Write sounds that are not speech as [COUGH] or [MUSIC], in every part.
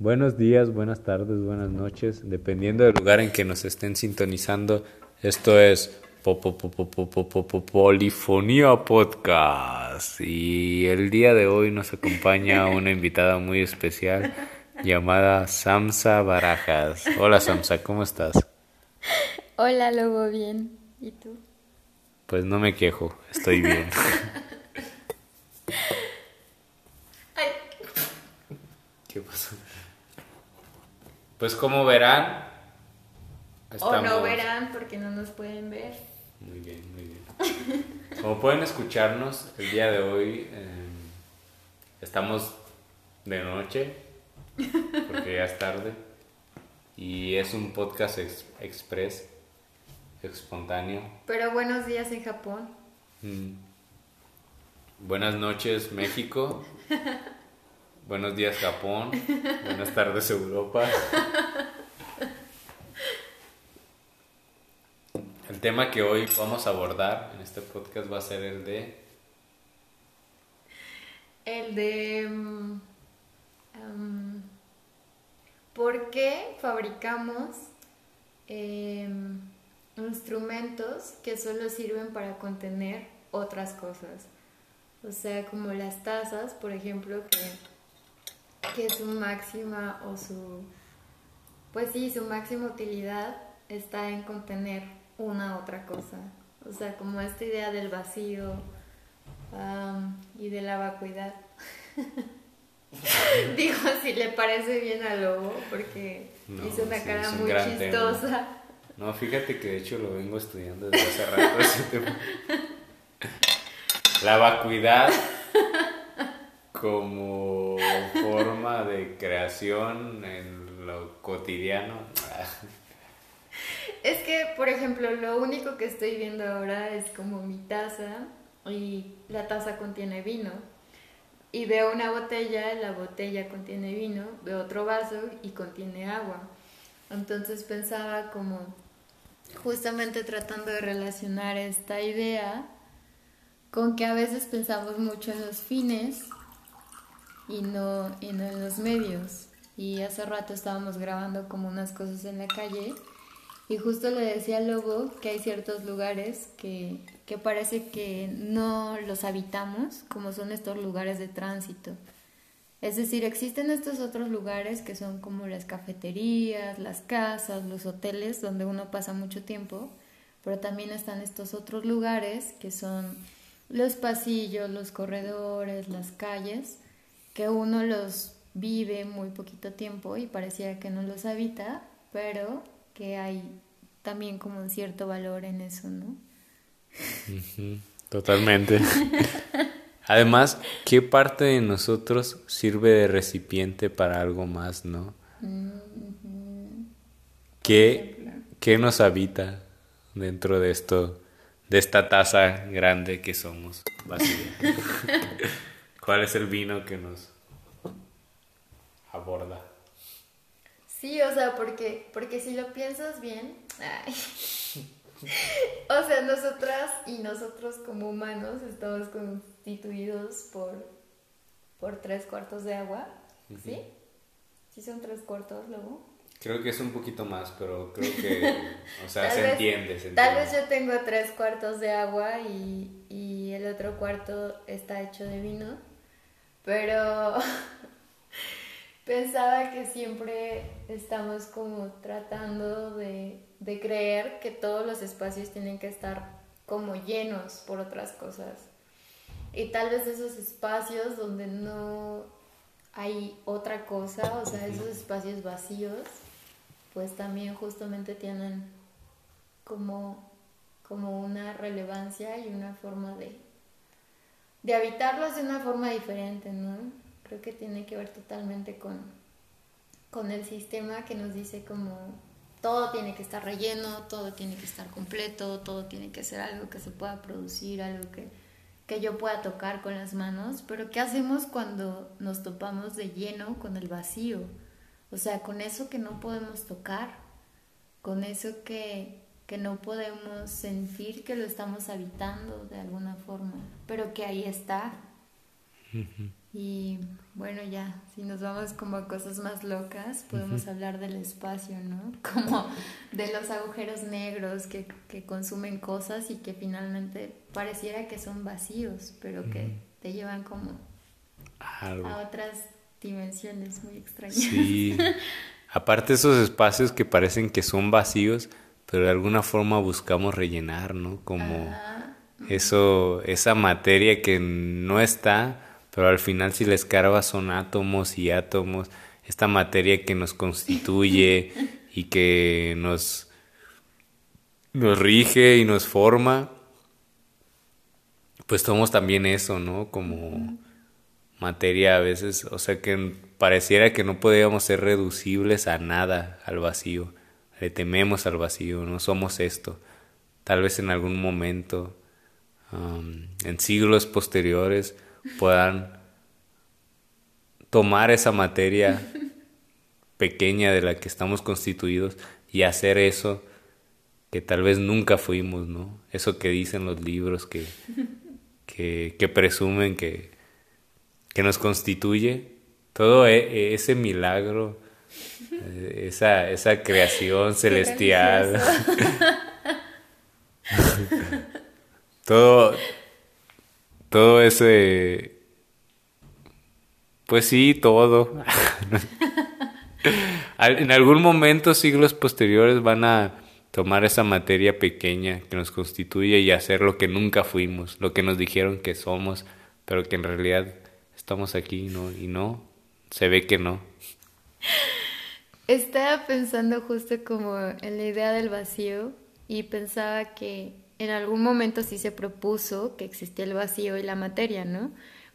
Buenos días, buenas tardes, buenas noches, dependiendo del lugar en que nos estén sintonizando. Esto es Polifonía Podcast y el día de hoy nos acompaña [LAUGHS] una invitada muy especial llamada Samsa Barajas. Hola Samsa, ¿cómo estás? Hola Lobo, bien. ¿Y tú? Pues no me quejo, estoy bien. [LAUGHS] ¿Qué pasó? Pues como verán... O no verán porque no nos pueden ver. Muy bien, muy bien. [LAUGHS] Como pueden escucharnos, el día de hoy eh, estamos de noche, porque ya es tarde, y es un podcast express, espontáneo. Pero buenos días en Japón. Mm. Buenas noches México. [LAUGHS] Buenos días Japón. Buenas tardes Europa. El tema que hoy vamos a abordar en este podcast va a ser el de... El de... Mm, um, ¿Por qué fabricamos em, instrumentos que solo sirven para contener otras cosas? O sea, como las tazas, por ejemplo, que que su máxima o su, pues sí, su máxima utilidad está en contener una otra cosa. O sea, como esta idea del vacío y de la vacuidad. [LAUGHS] Digo, si le parece bien al lobo, porque hizo una cara muy chistosa. No, fíjate que de hecho lo vengo estudiando desde hace rato ese tema. [LAUGHS] La vacuidad como forma de creación en lo cotidiano. Es que, por ejemplo, lo único que estoy viendo ahora es como mi taza y la taza contiene vino. Y veo una botella, la botella contiene vino, veo otro vaso y contiene agua. Entonces pensaba como justamente tratando de relacionar esta idea con que a veces pensamos mucho en los fines y no, y no en los medios. Y hace rato estábamos grabando como unas cosas en la calle y justo le decía al Lobo que hay ciertos lugares que, que parece que no los habitamos, como son estos lugares de tránsito. Es decir, existen estos otros lugares que son como las cafeterías, las casas, los hoteles donde uno pasa mucho tiempo, pero también están estos otros lugares que son los pasillos, los corredores, las calles, que uno los vive muy poquito tiempo y parecía que no los habita, pero que hay también como un cierto valor en eso, ¿no? Totalmente. Además, ¿qué parte de nosotros sirve de recipiente para algo más, no? ¿Qué, ¿Qué, nos habita dentro de esto, de esta taza grande que somos, vacía? [LAUGHS] ¿Cuál es el vino que nos aborda? Sí, o sea, porque, porque si lo piensas bien, [LAUGHS] o sea, nosotras y nosotros como humanos estamos constituidos por, por tres cuartos de agua, ¿sí? ¿Sí son tres cuartos luego? Creo que es un poquito más, pero creo que, o sea, [LAUGHS] se, entiende, se, entiende, Tal vez yo tengo tres cuartos de agua y, y el otro cuarto está hecho de vino, pero [LAUGHS] pensaba que siempre estamos como tratando de, de, creer que todos los espacios tienen que estar como llenos por otras cosas. Y tal vez esos espacios donde no hay otra cosa, o sea, esos espacios vacíos, pues también justamente tienen como, como una relevancia y una forma de, de habitarlos de una forma diferente, ¿no? Creo que tiene que ver totalmente con, con el sistema que nos dice como todo tiene que estar relleno, todo tiene que estar completo, todo tiene que ser algo que se pueda producir, algo que, que yo pueda tocar con las manos, pero ¿qué hacemos cuando nos topamos de lleno con el vacío? O sea, con eso que no podemos tocar, con eso que, que no podemos sentir que lo estamos habitando de alguna forma, pero que ahí está. Y bueno, ya, si nos vamos como a cosas más locas, podemos hablar del espacio, ¿no? [LAUGHS] Como de los agujeros negros que, que, consumen cosas y que finalmente pareciera que son vacíos, pero que te llevan como a otras dimensiones muy extrañas. Sí. Aparte esos espacios que parecen que son vacíos, pero de alguna forma buscamos rellenar, ¿no? Como eso, esa materia que no está, pero al final si la escarba son átomos y átomos, esta materia que nos constituye [LAUGHS] y que nos, nos rige y nos forma, pues somos también eso, ¿no? Como materia a veces, o sea que pareciera que no podíamos ser reducibles a nada, al vacío, le tememos al vacío, no somos esto, tal vez en algún momento, um, en siglos posteriores, puedan tomar esa materia [LAUGHS] pequeña de la que estamos constituidos y hacer eso que tal vez nunca fuimos, ¿no? Eso que dicen los libros que, [LAUGHS] que, que presumen que, que nos constituye, todo e, ese milagro, eh, esa, esa creación [LAUGHS] celestial, [LAUGHS] todo, todo ese pues sí, todo. [LAUGHS] en algún momento, siglos posteriores, van a tomar esa materia pequeña que nos constituye y hacer lo que nunca fuimos, lo que nos dijeron que somos, pero que en realidad estamos aquí ¿no? y no, se ve que no. Estaba pensando justo como en la idea del vacío y pensaba que en algún momento sí se propuso que existía el vacío y la materia, ¿no?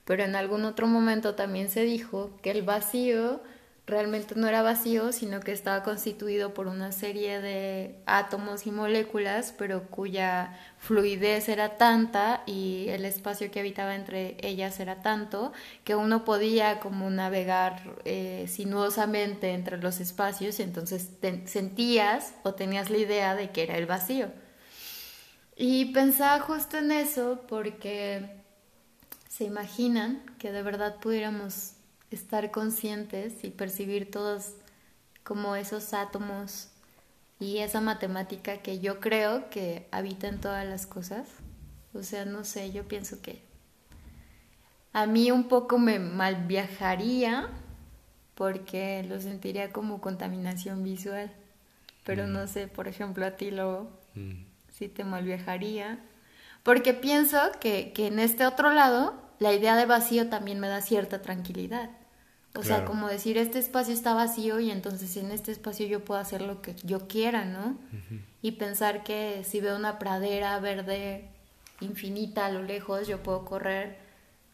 pero en algún otro momento también se dijo que el vacío realmente no era vacío, sino que estaba constituido por una serie de átomos y moléculas, pero cuya fluidez era tanta y el espacio que habitaba entre ellas era tanto que uno podía como navegar eh, sinuosamente entre los espacios y entonces sentías o tenías la idea de que era el vacío. Y pensaba justo en eso porque ¿Se imaginan que de verdad pudiéramos estar conscientes y percibir todos como esos átomos y esa matemática que yo creo que habita en todas las cosas? O sea, no sé, yo pienso que a mí un poco me mal viajaría porque lo sentiría como contaminación visual. Pero no mm. sé, por ejemplo, a ti lo mm. sí te mal viajaría. Porque pienso que, que en este otro lado la idea de vacío también me da cierta tranquilidad. O sea, como decir, este espacio está vacío y entonces en este espacio yo puedo hacer lo que yo quiera, ¿no? Y pensar que si veo una pradera verde infinita a lo lejos, yo puedo correr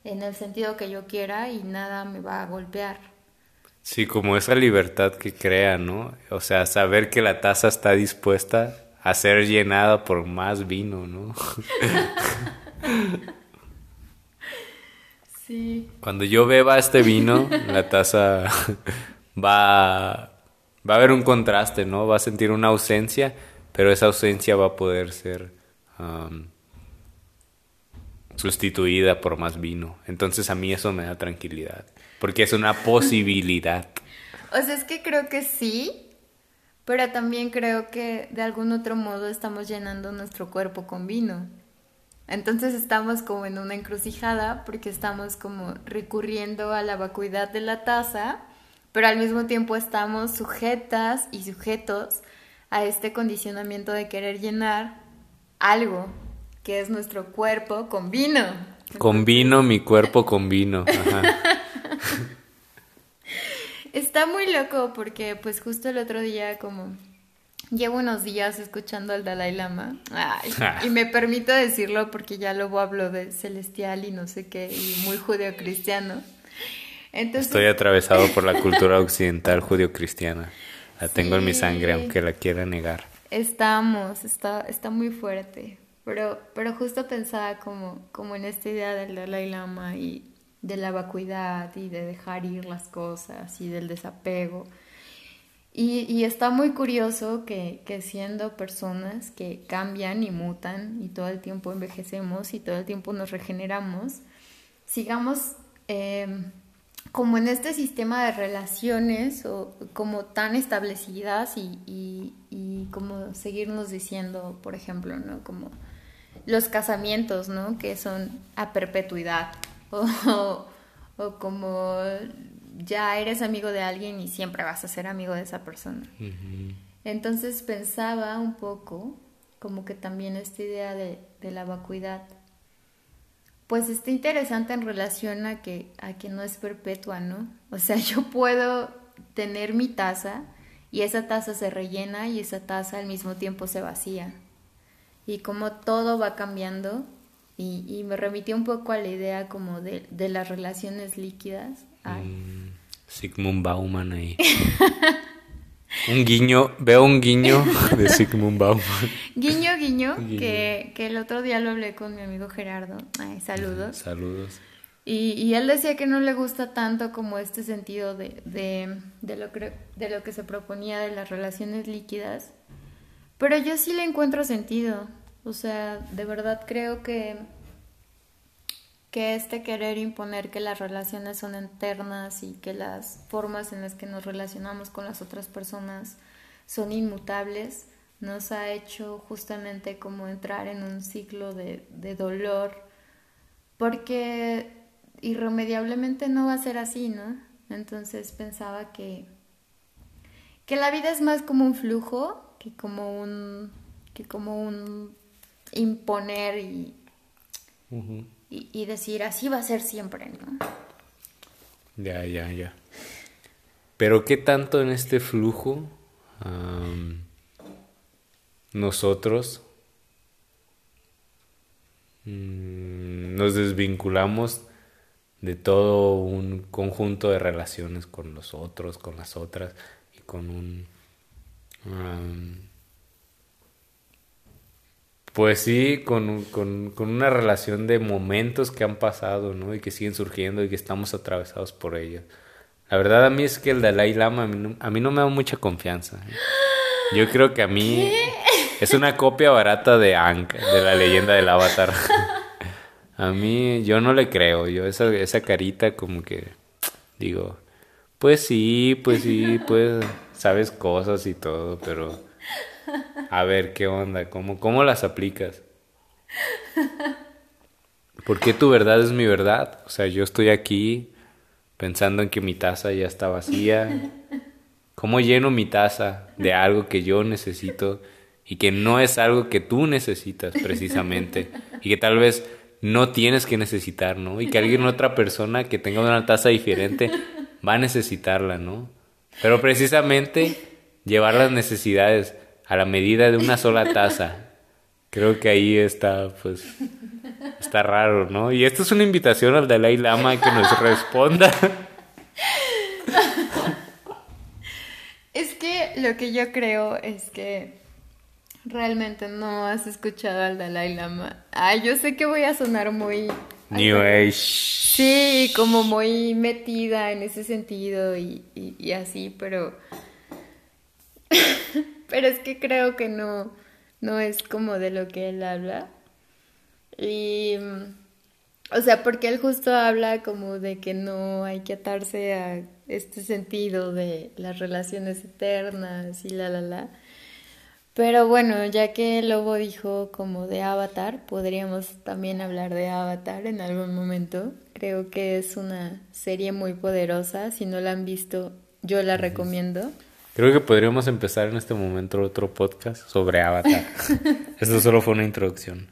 en el sentido que yo quiera y nada me va a golpear. Sí, como esa libertad que crea, ¿no? O sea, saber que la taza está dispuesta a ser llenada por más vino, ¿no? [LAUGHS] Cuando yo beba este vino, la taza [LAUGHS] va, va a haber un contraste, ¿no? Va a sentir una ausencia, pero esa ausencia va a poder ser sustituida por más vino. Entonces a mí eso me da tranquilidad, porque es una posibilidad. [LAUGHS] O sea, es que creo que sí, pero también creo que de algún otro modo estamos llenando nuestro cuerpo con vino. Entonces estamos como en una encrucijada porque estamos como recurriendo a la vacuidad de la taza, pero al mismo tiempo estamos sujetas y sujetos a este condicionamiento de querer llenar algo que es nuestro cuerpo con vino. Con vino, mi cuerpo con vino. [LAUGHS] Está muy loco porque pues justo el otro día como Llevo unos días escuchando al Dalai Lama [LAUGHS] y me permito decirlo porque ya luego hablo de celestial y no sé qué y muy judeocristiano. Entonces... Estoy [LAUGHS] atravesado por la cultura occidental judeocristiana. La tengo en mi sangre aunque la quiera negar. Estamos, está, está muy fuerte. Pero, pero justo pensaba como, como en esta idea del Dalai Lama y de la vacuidad y de dejar ir las cosas y del desapego. Y, está muy curioso que, siendo personas que cambian y mutan y todo el tiempo envejecemos y todo el tiempo nos regeneramos, sigamos em, como en este sistema de relaciones o como tan establecidas y, y, y, como seguirnos diciendo, por ejemplo, ¿no? Como los casamientos, ¿no? Que son a perpetuidad [LAUGHS] o, o, como ya eres amigo de alguien y siempre vas a ser amigo de esa persona. Entonces pensaba un poco como que también esta idea de, de la vacuidad pues está interesante en relación a que, a que no es perpetua, ¿no? O sea, [LAUGHS] yo puedo tener mi taza y esa taza se rellena y esa taza al mismo tiempo se vacía. Y como todo va cambiando, y, me remití un poco a la idea como de, de las relaciones líquidas. Mm, Sigmund Bauman ahí. Un guiño, veo un guiño de Sigmund Bauman. Guiño, [LAUGHS] guiño, Que, que, el otro día lo hablé con mi amigo Gerardo. Ay, saludos. saludos. Y, y, él decía que no le gusta tanto como este sentido de, de, de, lo, de lo que se proponía de las relaciones líquidas. Pero yo sí le encuentro sentido. O sea, de verdad creo que que este querer imponer que las relaciones son eternas y que las formas en las que nos relacionamos con las otras personas son inmutables, nos ha hecho justamente como entrar en un ciclo de, dolor, porque irremediablemente no va a ser así, ¿no? Entonces pensaba que, que la vida es más como un flujo que como un, que como un imponer y y, decir así va a ser siempre, ¿no? Ya, ya, ya. Pero ¿qué tanto en este flujo nosotros mm, nos desvinculamos de todo un conjunto de relaciones con los otros, con las otras y con un pues sí, con, con, con, una relación de momentos que han pasado, ¿no? Y que siguen surgiendo y que estamos atravesados por ellos. La verdad a mí es que el Dalai Lama a mí no, me da mucha confianza. ¿eh? Yo creo que a mí es una copia barata de Ankh, de la leyenda del avatar. a mí yo no le creo, yo esa, esa carita como que digo, pues sí, pues sí, pues sabes cosas y todo, pero a ver, ¿qué onda? ¿Cómo, cómo las aplicas? ¿Por qué tu verdad es mi verdad? O sea, yo estoy aquí pensando en que mi taza ya está vacía. ¿Cómo lleno mi taza de algo que yo necesito y que no es algo que tú necesitas precisamente y que tal vez no tienes que necesitar, ¿no? Y que alguien, otra persona que tenga una taza diferente va a necesitarla, ¿no? Pero precisamente llevar las necesidades a la medida de una sola taza. Creo que ahí está, pues, está raro, ¿no? Y esto es una invitación al Dalai Lama que nos responda. Es que lo que yo creo es que realmente no has escuchado al Dalai Lama. Ay, yo sé que voy a sonar muy... New Age. Sí, como muy metida en ese sentido y, y así, pero [LAUGHS] pero es que creo que no, no es como de lo que él habla. Y, o sea, porque él justo habla como de que no hay que atarse a este sentido de las relaciones eternas y la, la, la. Pero bueno, ya que Lobo dijo como de Avatar, podríamos también hablar de Avatar en algún momento. Creo que es una serie muy poderosa. Si no la han visto, yo la recomiendo. Creo que podríamos empezar en este momento otro podcast sobre Avatar. [LAUGHS] Esto solo fue una introducción.